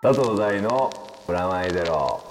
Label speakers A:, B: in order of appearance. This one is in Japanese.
A: 佐藤大のプラマイゼロ。